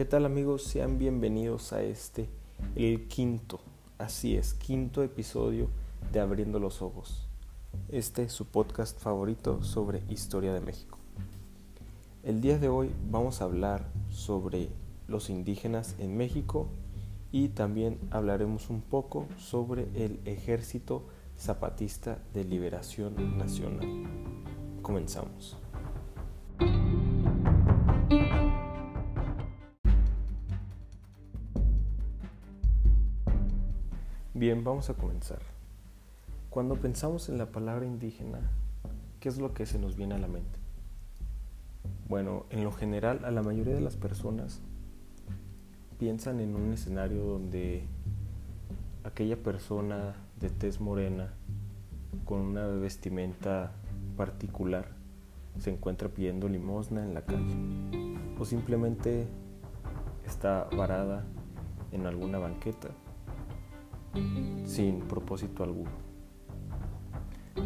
¿Qué tal amigos? Sean bienvenidos a este, el quinto, así es, quinto episodio de Abriendo los Ojos. Este es su podcast favorito sobre historia de México. El día de hoy vamos a hablar sobre los indígenas en México y también hablaremos un poco sobre el Ejército Zapatista de Liberación Nacional. Comenzamos. Bien, vamos a comenzar. Cuando pensamos en la palabra indígena, ¿qué es lo que se nos viene a la mente? Bueno, en lo general a la mayoría de las personas piensan en un escenario donde aquella persona de tez morena con una vestimenta particular se encuentra pidiendo limosna en la calle o simplemente está varada en alguna banqueta sin propósito alguno.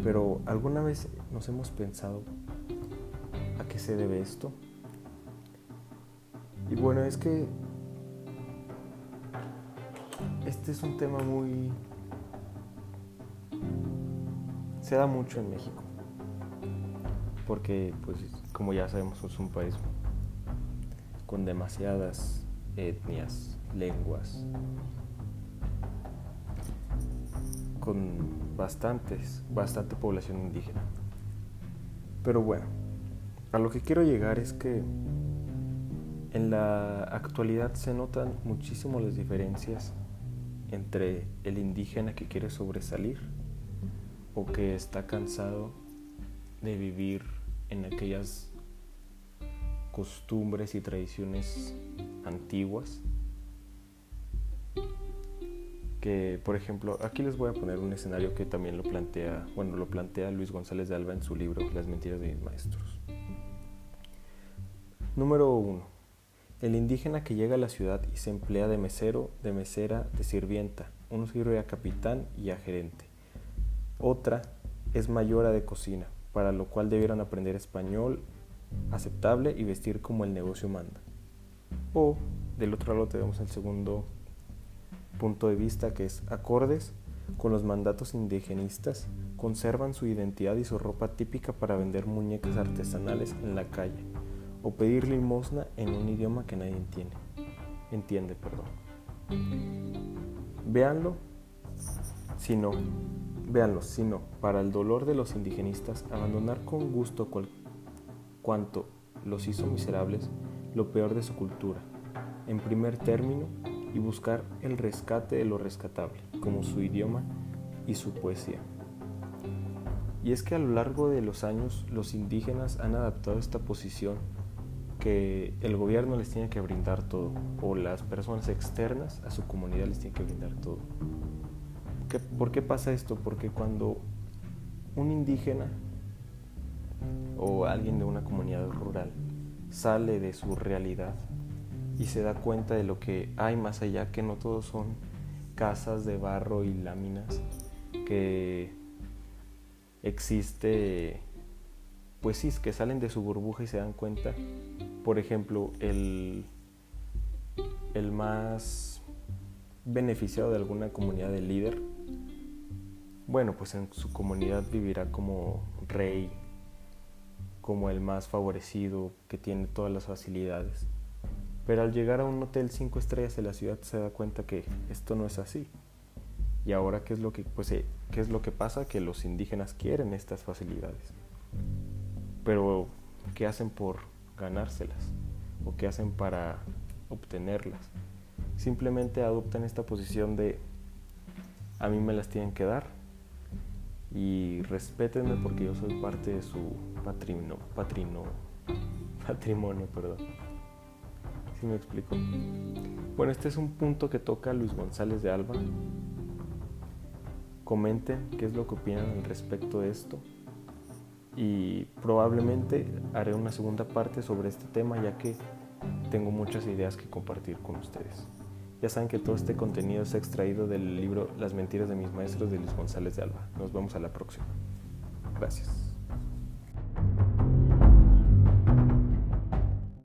Pero ¿alguna vez nos hemos pensado a qué se debe esto? Y bueno, es que este es un tema muy... se da mucho en México. Porque, pues, como ya sabemos, es un país con demasiadas etnias, lenguas, con bastantes, bastante población indígena. Pero bueno, a lo que quiero llegar es que en la actualidad se notan muchísimo las diferencias entre el indígena que quiere sobresalir o que está cansado de vivir en aquellas costumbres y tradiciones antiguas que, por ejemplo, aquí les voy a poner un escenario que también lo plantea, bueno, lo plantea Luis González de Alba en su libro Las mentiras de mis maestros. Número 1. El indígena que llega a la ciudad y se emplea de mesero, de mesera, de sirvienta. Uno sirve a capitán y a gerente. Otra es mayora de cocina, para lo cual debieran aprender español aceptable y vestir como el negocio manda. O del otro lado tenemos el segundo punto de vista que es acordes con los mandatos indigenistas, conservan su identidad y su ropa típica para vender muñecas artesanales en la calle o pedir limosna en un idioma que nadie entiende. Entiende, perdón. Véanlo, si no, véanlo, si no, para el dolor de los indigenistas, abandonar con gusto cuanto los hizo miserables, lo peor de su cultura. En primer término, y buscar el rescate de lo rescatable, como su idioma y su poesía. Y es que a lo largo de los años los indígenas han adaptado esta posición que el gobierno les tiene que brindar todo, o las personas externas a su comunidad les tienen que brindar todo. ¿Por qué pasa esto? Porque cuando un indígena o alguien de una comunidad rural sale de su realidad y se da cuenta de lo que hay más allá, que no todos son casas de barro y láminas, que existe, pues sí, que salen de su burbuja y se dan cuenta, por ejemplo, el, el más beneficiado de alguna comunidad de líder, bueno, pues en su comunidad vivirá como rey, como el más favorecido, que tiene todas las facilidades. Pero al llegar a un hotel cinco estrellas de la ciudad se da cuenta que esto no es así. Y ahora qué es lo que pues eh, qué es lo que pasa que los indígenas quieren estas facilidades. Pero ¿qué hacen por ganárselas? ¿O qué hacen para obtenerlas? Simplemente adoptan esta posición de a mí me las tienen que dar y respétenme porque yo soy parte de su patrimonio, perdón me explico? Bueno, este es un punto que toca Luis González de Alba. Comenten qué es lo que opinan al respecto de esto y probablemente haré una segunda parte sobre este tema ya que tengo muchas ideas que compartir con ustedes. Ya saben que todo este contenido es extraído del libro Las mentiras de mis maestros de Luis González de Alba. Nos vemos a la próxima. Gracias.